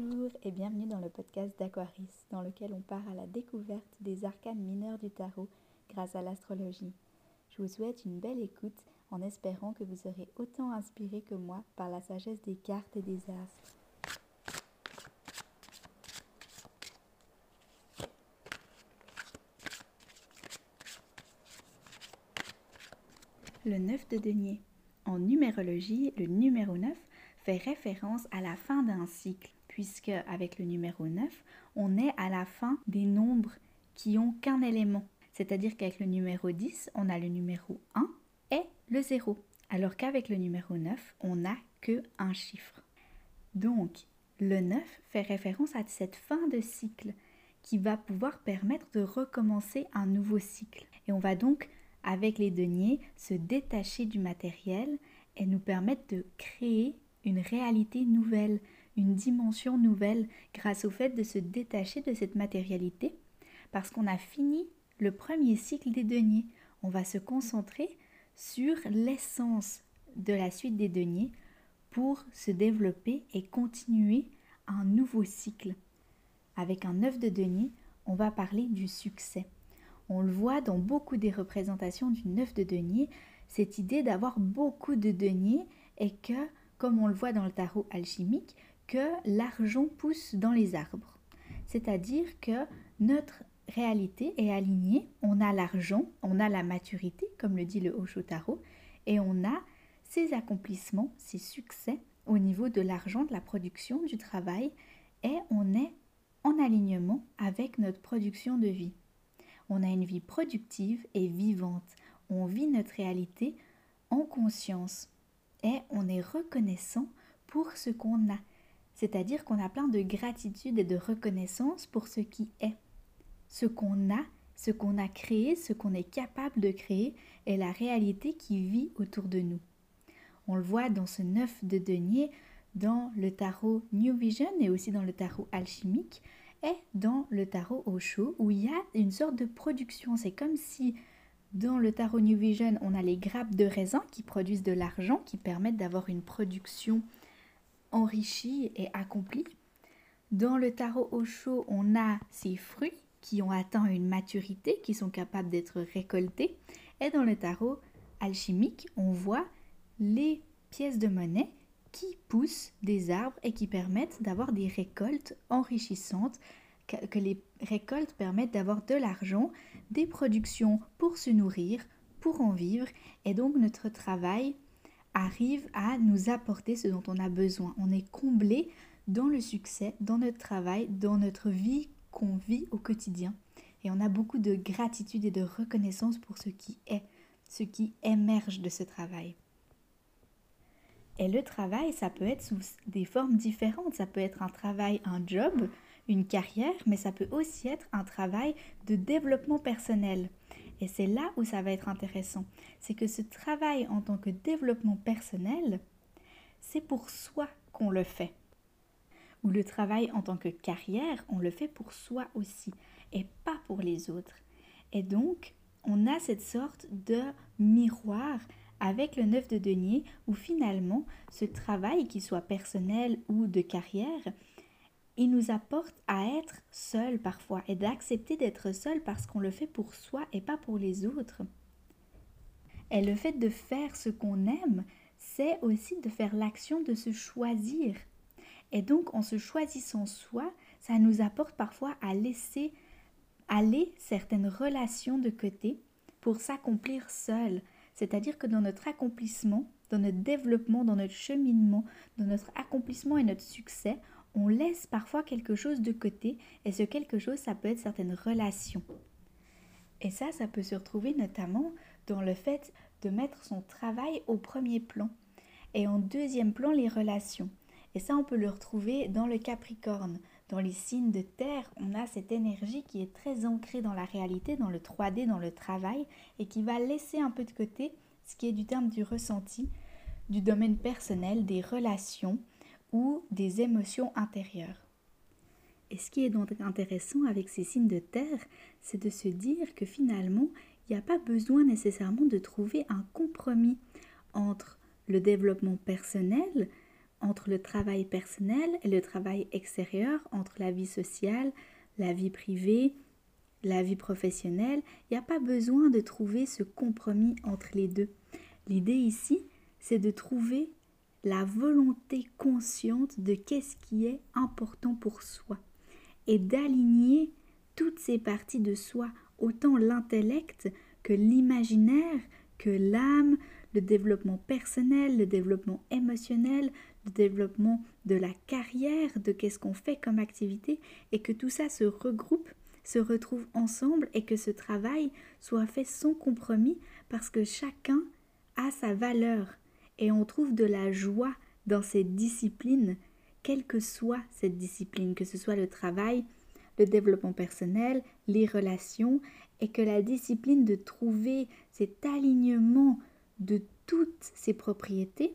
Bonjour et bienvenue dans le podcast d'Aquaris, dans lequel on part à la découverte des arcanes mineurs du tarot grâce à l'astrologie. Je vous souhaite une belle écoute en espérant que vous serez autant inspiré que moi par la sagesse des cartes et des astres. Le 9 de denier. En numérologie, le numéro 9 fait référence à la fin d'un cycle, puisque avec le numéro 9, on est à la fin des nombres qui ont qu'un élément. C'est-à-dire qu'avec le numéro 10, on a le numéro 1 et le 0, alors qu'avec le numéro 9, on n'a que un chiffre. Donc, le 9 fait référence à cette fin de cycle qui va pouvoir permettre de recommencer un nouveau cycle. Et on va donc, avec les deniers, se détacher du matériel et nous permettre de créer une réalité nouvelle, une dimension nouvelle grâce au fait de se détacher de cette matérialité parce qu'on a fini le premier cycle des deniers. On va se concentrer sur l'essence de la suite des deniers pour se développer et continuer un nouveau cycle. Avec un œuf de denier, on va parler du succès. On le voit dans beaucoup des représentations du neuf de denier, cette idée d'avoir beaucoup de deniers et que comme on le voit dans le tarot alchimique, que l'argent pousse dans les arbres. C'est-à-dire que notre réalité est alignée, on a l'argent, on a la maturité, comme le dit le Osho Tarot, et on a ses accomplissements, ses succès au niveau de l'argent, de la production, du travail, et on est en alignement avec notre production de vie. On a une vie productive et vivante. On vit notre réalité en conscience et on est reconnaissant pour ce qu'on a. C'est-à-dire qu'on a plein de gratitude et de reconnaissance pour ce qui est. Ce qu'on a, ce qu'on a créé, ce qu'on est capable de créer est la réalité qui vit autour de nous. On le voit dans ce neuf de denier, dans le tarot New Vision et aussi dans le tarot alchimique et dans le tarot Osho où il y a une sorte de production. C'est comme si dans le tarot New Vision, on a les grappes de raisin qui produisent de l'argent, qui permettent d'avoir une production enrichie et accomplie. Dans le tarot Osho, on a ces fruits qui ont atteint une maturité, qui sont capables d'être récoltés. Et dans le tarot alchimique, on voit les pièces de monnaie qui poussent des arbres et qui permettent d'avoir des récoltes enrichissantes que les récoltes permettent d'avoir de l'argent, des productions pour se nourrir, pour en vivre, et donc notre travail arrive à nous apporter ce dont on a besoin. On est comblé dans le succès, dans notre travail, dans notre vie qu'on vit au quotidien. Et on a beaucoup de gratitude et de reconnaissance pour ce qui est, ce qui émerge de ce travail. Et le travail, ça peut être sous des formes différentes. Ça peut être un travail, un job, une carrière, mais ça peut aussi être un travail de développement personnel. Et c'est là où ça va être intéressant. C'est que ce travail en tant que développement personnel, c'est pour soi qu'on le fait. Ou le travail en tant que carrière, on le fait pour soi aussi, et pas pour les autres. Et donc, on a cette sorte de miroir avec le neuf de denier où finalement ce travail, qu'il soit personnel ou de carrière, il nous apporte à être seul parfois et d'accepter d'être seul parce qu'on le fait pour soi et pas pour les autres. Et le fait de faire ce qu'on aime, c'est aussi de faire l'action de se choisir. Et donc en se choisissant soi, ça nous apporte parfois à laisser aller certaines relations de côté pour s'accomplir seul. C'est-à-dire que dans notre accomplissement, dans notre développement, dans notre cheminement, dans notre accomplissement et notre succès, on laisse parfois quelque chose de côté et ce quelque chose, ça peut être certaines relations. Et ça, ça peut se retrouver notamment dans le fait de mettre son travail au premier plan et en deuxième plan les relations. Et ça, on peut le retrouver dans le Capricorne. Dans les signes de terre, on a cette énergie qui est très ancrée dans la réalité, dans le 3D, dans le travail, et qui va laisser un peu de côté ce qui est du terme du ressenti, du domaine personnel, des relations, ou des émotions intérieures. Et ce qui est donc intéressant avec ces signes de terre, c'est de se dire que finalement, il n'y a pas besoin nécessairement de trouver un compromis entre le développement personnel entre le travail personnel et le travail extérieur, entre la vie sociale, la vie privée, la vie professionnelle. Il n'y a pas besoin de trouver ce compromis entre les deux. L'idée ici, c'est de trouver la volonté consciente de qu'est-ce qui est important pour soi et d'aligner toutes ces parties de soi, autant l'intellect que l'imaginaire, que l'âme, le développement personnel, le développement émotionnel, le développement de la carrière, de qu'est-ce qu'on fait comme activité, et que tout ça se regroupe, se retrouve ensemble et que ce travail soit fait sans compromis parce que chacun a sa valeur et on trouve de la joie dans cette discipline, quelle que soit cette discipline, que ce soit le travail, le développement personnel, les relations, et que la discipline de trouver cet alignement de toutes ces propriétés,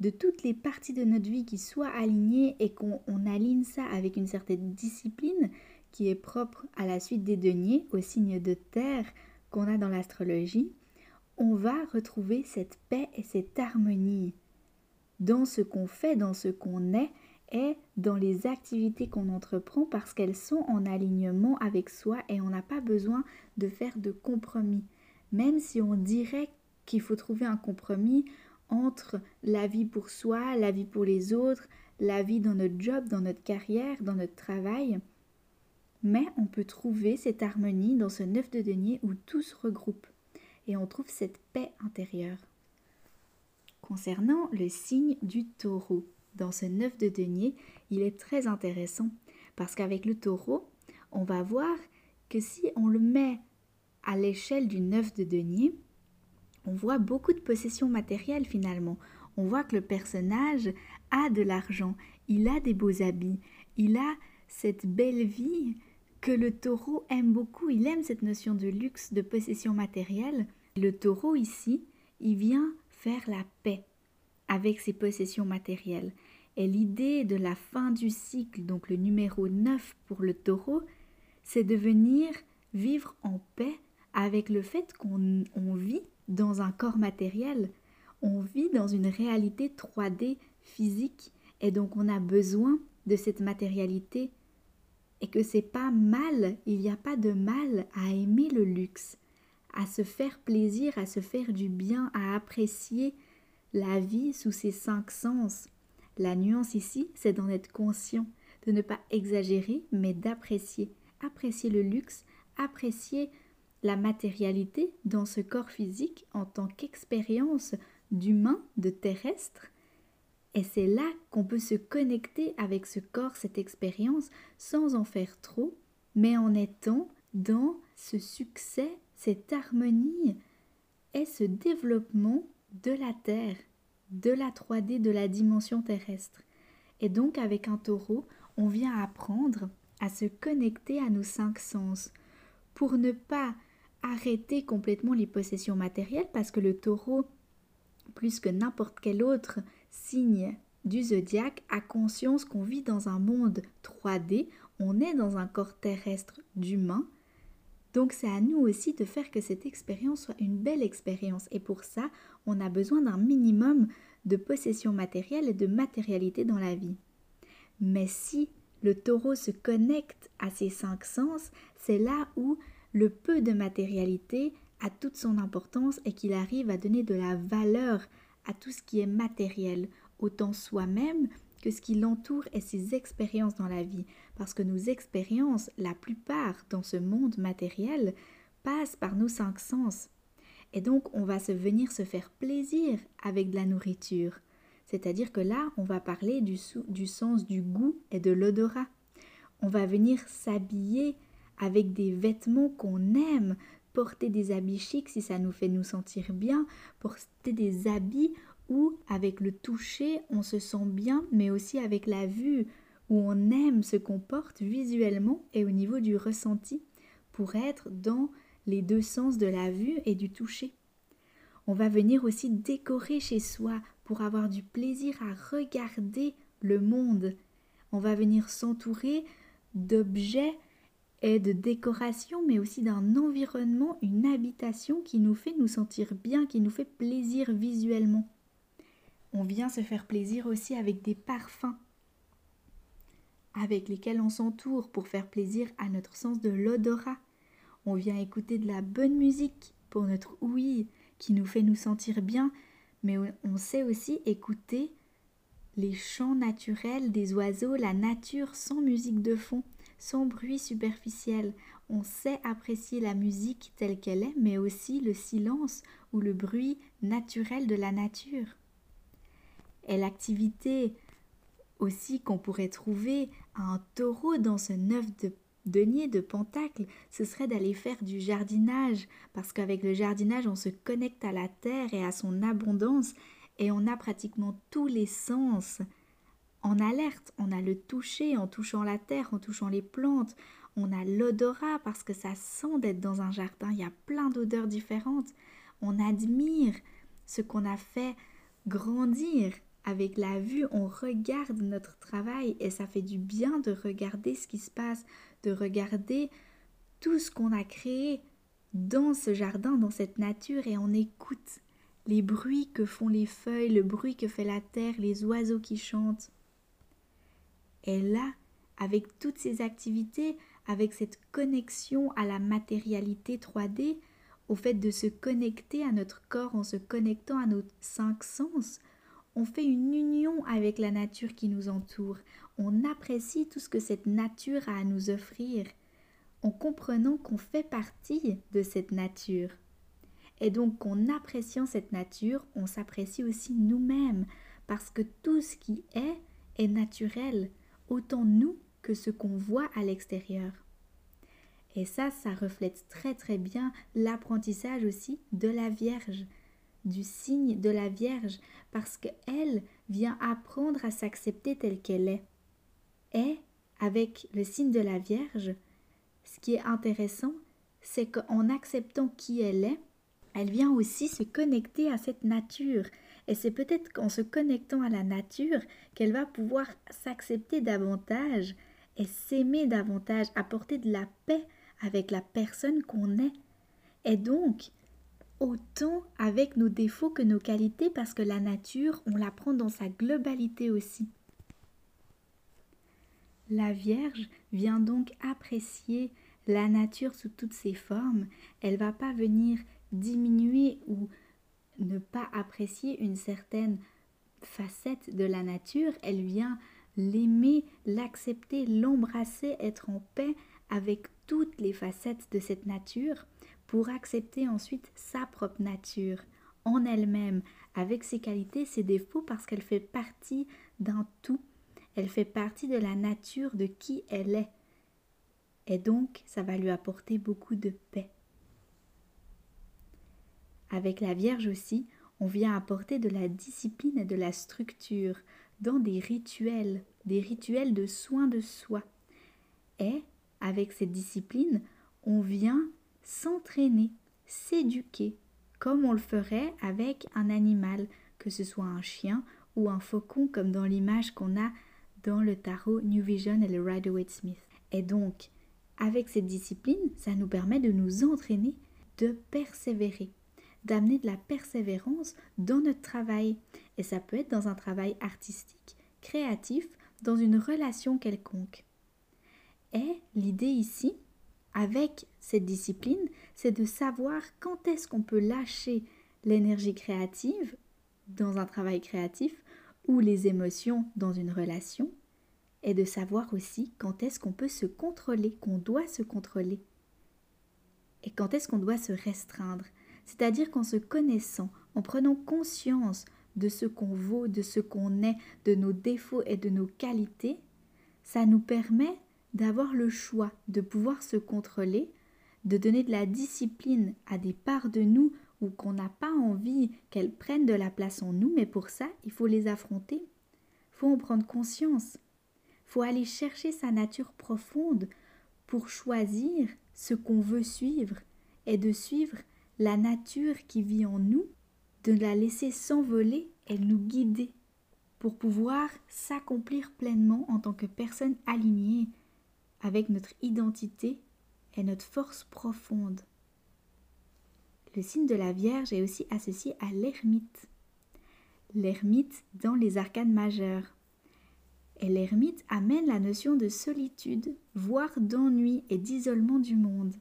de toutes les parties de notre vie qui soient alignées et qu'on aligne ça avec une certaine discipline qui est propre à la suite des deniers, au signe de terre qu'on a dans l'astrologie, on va retrouver cette paix et cette harmonie dans ce qu'on fait, dans ce qu'on est et dans les activités qu'on entreprend parce qu'elles sont en alignement avec soi et on n'a pas besoin de faire de compromis. Même si on dirait qu'il faut trouver un compromis entre la vie pour soi, la vie pour les autres, la vie dans notre job, dans notre carrière, dans notre travail. Mais on peut trouver cette harmonie dans ce neuf de denier où tout se regroupe et on trouve cette paix intérieure. Concernant le signe du taureau, dans ce neuf de denier, il est très intéressant parce qu'avec le taureau, on va voir que si on le met à l'échelle du neuf de denier, on voit beaucoup de possessions matérielles finalement. On voit que le personnage a de l'argent, il a des beaux habits, il a cette belle vie que le taureau aime beaucoup. Il aime cette notion de luxe, de possession matérielle. Le taureau ici, il vient faire la paix avec ses possessions matérielles. Et l'idée de la fin du cycle, donc le numéro 9 pour le taureau, c'est de venir vivre en paix avec le fait qu'on vit dans un corps matériel, on vit dans une réalité 3D physique et donc on a besoin de cette matérialité et que c'est pas mal, il n'y a pas de mal à aimer le luxe, à se faire plaisir, à se faire du bien, à apprécier la vie sous ses cinq sens. La nuance ici, c'est d'en être conscient, de ne pas exagérer, mais d'apprécier, apprécier le luxe, apprécier la matérialité dans ce corps physique en tant qu'expérience d'humain, de terrestre. Et c'est là qu'on peut se connecter avec ce corps, cette expérience, sans en faire trop, mais en étant dans ce succès, cette harmonie et ce développement de la Terre, de la 3D, de la dimension terrestre. Et donc avec un taureau, on vient apprendre à se connecter à nos cinq sens pour ne pas arrêter complètement les possessions matérielles parce que le taureau, plus que n'importe quel autre signe du zodiaque, a conscience qu'on vit dans un monde 3D, on est dans un corps terrestre d'humain. Donc c'est à nous aussi de faire que cette expérience soit une belle expérience et pour ça, on a besoin d'un minimum de possessions matérielles et de matérialité dans la vie. Mais si le taureau se connecte à ses cinq sens, c'est là où le peu de matérialité a toute son importance et qu'il arrive à donner de la valeur à tout ce qui est matériel, autant soi-même que ce qui l'entoure et ses expériences dans la vie. Parce que nos expériences, la plupart dans ce monde matériel, passent par nos cinq sens. Et donc on va se venir se faire plaisir avec de la nourriture. C'est-à-dire que là, on va parler du, du sens du goût et de l'odorat. On va venir s'habiller avec des vêtements qu'on aime, porter des habits chics si ça nous fait nous sentir bien, porter des habits où avec le toucher on se sent bien, mais aussi avec la vue, où on aime ce qu'on porte visuellement et au niveau du ressenti, pour être dans les deux sens de la vue et du toucher. On va venir aussi décorer chez soi pour avoir du plaisir à regarder le monde. On va venir s'entourer d'objets et de décoration, mais aussi d'un environnement, une habitation qui nous fait nous sentir bien, qui nous fait plaisir visuellement. On vient se faire plaisir aussi avec des parfums avec lesquels on s'entoure pour faire plaisir à notre sens de l'odorat. On vient écouter de la bonne musique pour notre ouïe qui nous fait nous sentir bien, mais on sait aussi écouter les chants naturels des oiseaux, la nature sans musique de fond, sans bruit superficiel. On sait apprécier la musique telle qu'elle est, mais aussi le silence ou le bruit naturel de la nature. Et l'activité aussi qu'on pourrait trouver un taureau dans ce neuf de denier de Pentacle, ce serait d'aller faire du jardinage, parce qu'avec le jardinage, on se connecte à la terre et à son abondance, et on a pratiquement tous les sens en alerte. On a le toucher en touchant la terre, en touchant les plantes, on a l'odorat parce que ça sent d'être dans un jardin, il y a plein d'odeurs différentes. On admire ce qu'on a fait grandir avec la vue, on regarde notre travail et ça fait du bien de regarder ce qui se passe, de regarder tout ce qu'on a créé dans ce jardin, dans cette nature et on écoute les bruits que font les feuilles, le bruit que fait la terre, les oiseaux qui chantent. Et là, avec toutes ces activités, avec cette connexion à la matérialité 3D, au fait de se connecter à notre corps en se connectant à nos cinq sens, on fait une union avec la nature qui nous entoure, on apprécie tout ce que cette nature a à nous offrir, en comprenant qu'on fait partie de cette nature. Et donc qu'en appréciant cette nature, on s'apprécie aussi nous-mêmes, parce que tout ce qui est est naturel, autant nous que ce qu'on voit à l'extérieur. Et ça, ça reflète très très bien l'apprentissage aussi de la Vierge, du signe de la Vierge parce qu'elle vient apprendre à s'accepter telle qu'elle est. Et avec le signe de la Vierge, ce qui est intéressant, c'est qu'en acceptant qui elle est, elle vient aussi se connecter à cette nature. Et c'est peut-être qu'en se connectant à la nature qu'elle va pouvoir s'accepter davantage et s'aimer davantage, apporter de la paix avec la personne qu'on est. Et donc, autant avec nos défauts que nos qualités parce que la nature, on la prend dans sa globalité aussi. La Vierge vient donc apprécier la nature sous toutes ses formes. Elle va pas venir diminuer ou ne pas apprécier une certaine facette de la nature. Elle vient l'aimer, l'accepter, l'embrasser, être en paix avec toutes les facettes de cette nature pour accepter ensuite sa propre nature en elle-même, avec ses qualités, ses défauts, parce qu'elle fait partie d'un tout. Elle fait partie de la nature de qui elle est. Et donc, ça va lui apporter beaucoup de paix. Avec la Vierge aussi, on vient apporter de la discipline et de la structure dans des rituels, des rituels de soins de soi. Et avec cette discipline, on vient s'entraîner, s'éduquer, comme on le ferait avec un animal, que ce soit un chien ou un faucon, comme dans l'image qu'on a dans le tarot New Vision et le Rider-Waite-Smith. Et donc, avec cette discipline, ça nous permet de nous entraîner, de persévérer, d'amener de la persévérance dans notre travail. Et ça peut être dans un travail artistique, créatif, dans une relation quelconque. Et l'idée ici, avec cette discipline, c'est de savoir quand est-ce qu'on peut lâcher l'énergie créative dans un travail créatif ou les émotions dans une relation, et de savoir aussi quand est-ce qu'on peut se contrôler, qu'on doit se contrôler, et quand est-ce qu'on doit se restreindre. C'est-à-dire qu'en se connaissant, en prenant conscience de ce qu'on vaut, de ce qu'on est, de nos défauts et de nos qualités, ça nous permet d'avoir le choix de pouvoir se contrôler, de donner de la discipline à des parts de nous ou qu'on n'a pas envie qu'elles prennent de la place en nous, mais pour ça, il faut les affronter. Il faut en prendre conscience. Il faut aller chercher sa nature profonde pour choisir ce qu'on veut suivre et de suivre la nature qui vit en nous, de la laisser s'envoler et nous guider pour pouvoir s'accomplir pleinement en tant que personne alignée avec notre identité et notre force profonde. Le signe de la Vierge est aussi associé à l'ermite. l'ermite dans les arcanes majeures. Et l'ermite amène la notion de solitude, voire d'ennui et d'isolement du monde.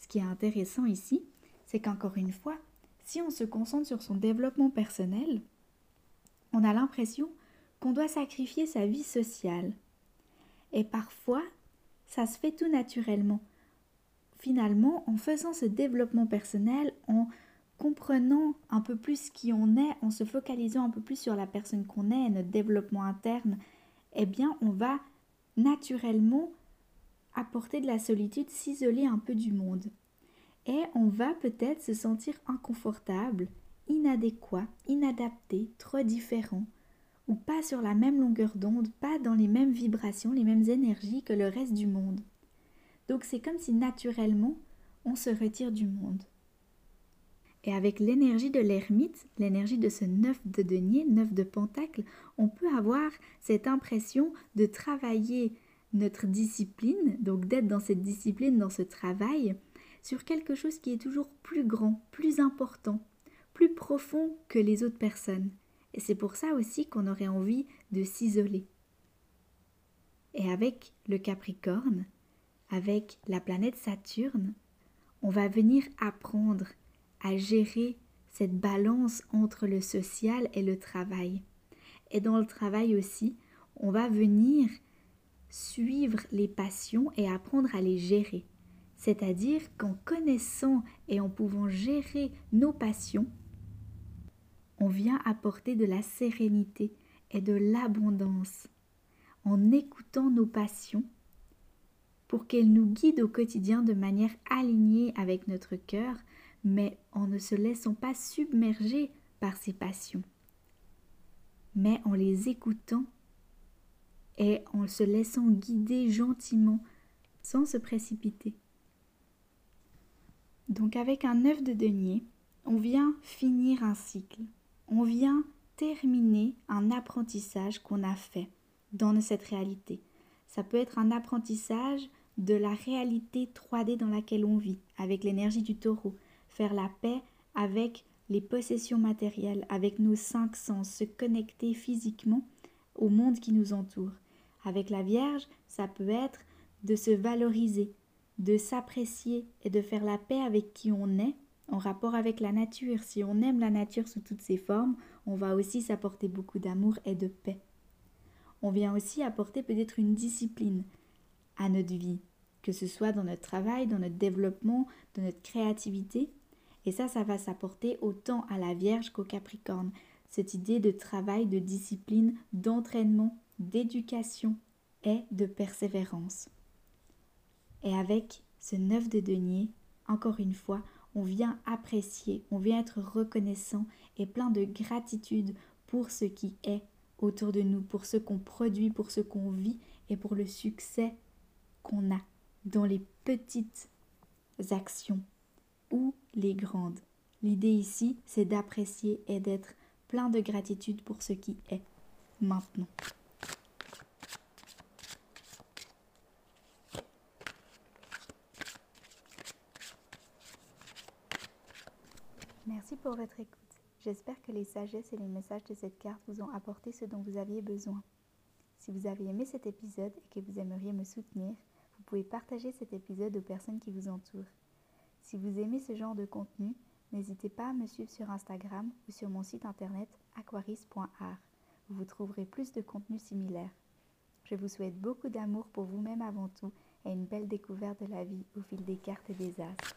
Ce qui est intéressant ici, c'est qu'encore une fois, si on se concentre sur son développement personnel, on a l'impression qu'on doit sacrifier sa vie sociale. Et parfois, ça se fait tout naturellement. Finalement, en faisant ce développement personnel, en comprenant un peu plus qui on est, en se focalisant un peu plus sur la personne qu'on est notre développement interne, eh bien, on va naturellement apporter de la solitude, s'isoler un peu du monde. Et on va peut-être se sentir inconfortable, inadéquat, inadapté, trop différent, ou pas sur la même longueur d'onde, pas dans les mêmes vibrations, les mêmes énergies que le reste du monde. Donc c'est comme si naturellement on se retire du monde. Et avec l'énergie de l'ermite, l'énergie de ce neuf de denier, neuf de pentacle, on peut avoir cette impression de travailler notre discipline, donc d'être dans cette discipline, dans ce travail, sur quelque chose qui est toujours plus grand, plus important, plus profond que les autres personnes. Et c'est pour ça aussi qu'on aurait envie de s'isoler. Et avec le Capricorne, avec la planète Saturne, on va venir apprendre à gérer cette balance entre le social et le travail. Et dans le travail aussi, on va venir suivre les passions et apprendre à les gérer. C'est-à-dire qu'en connaissant et en pouvant gérer nos passions, on vient apporter de la sérénité et de l'abondance en écoutant nos passions pour qu'elles nous guident au quotidien de manière alignée avec notre cœur mais en ne se laissant pas submerger par ces passions, mais en les écoutant et en se laissant guider gentiment sans se précipiter. Donc avec un œuf de denier, on vient finir un cycle, on vient terminer un apprentissage qu'on a fait dans cette réalité. Ça peut être un apprentissage de la réalité 3D dans laquelle on vit, avec l'énergie du taureau faire la paix avec les possessions matérielles, avec nos cinq sens, se connecter physiquement au monde qui nous entoure. Avec la Vierge, ça peut être de se valoriser, de s'apprécier et de faire la paix avec qui on est en rapport avec la nature. Si on aime la nature sous toutes ses formes, on va aussi s'apporter beaucoup d'amour et de paix. On vient aussi apporter peut-être une discipline à notre vie, que ce soit dans notre travail, dans notre développement, dans notre créativité, et ça, ça va s'apporter autant à la Vierge qu'au Capricorne. Cette idée de travail, de discipline, d'entraînement, d'éducation et de persévérance. Et avec ce neuf de denier, encore une fois, on vient apprécier, on vient être reconnaissant et plein de gratitude pour ce qui est autour de nous, pour ce qu'on produit, pour ce qu'on vit et pour le succès qu'on a dans les petites actions ou les grandes. L'idée ici, c'est d'apprécier et d'être plein de gratitude pour ce qui est maintenant. Pour votre écoute. J'espère que les sagesses et les messages de cette carte vous ont apporté ce dont vous aviez besoin. Si vous avez aimé cet épisode et que vous aimeriez me soutenir, vous pouvez partager cet épisode aux personnes qui vous entourent. Si vous aimez ce genre de contenu, n'hésitez pas à me suivre sur Instagram ou sur mon site internet aquaris.art vous trouverez plus de contenu similaire. Je vous souhaite beaucoup d'amour pour vous-même avant tout et une belle découverte de la vie au fil des cartes et des astres.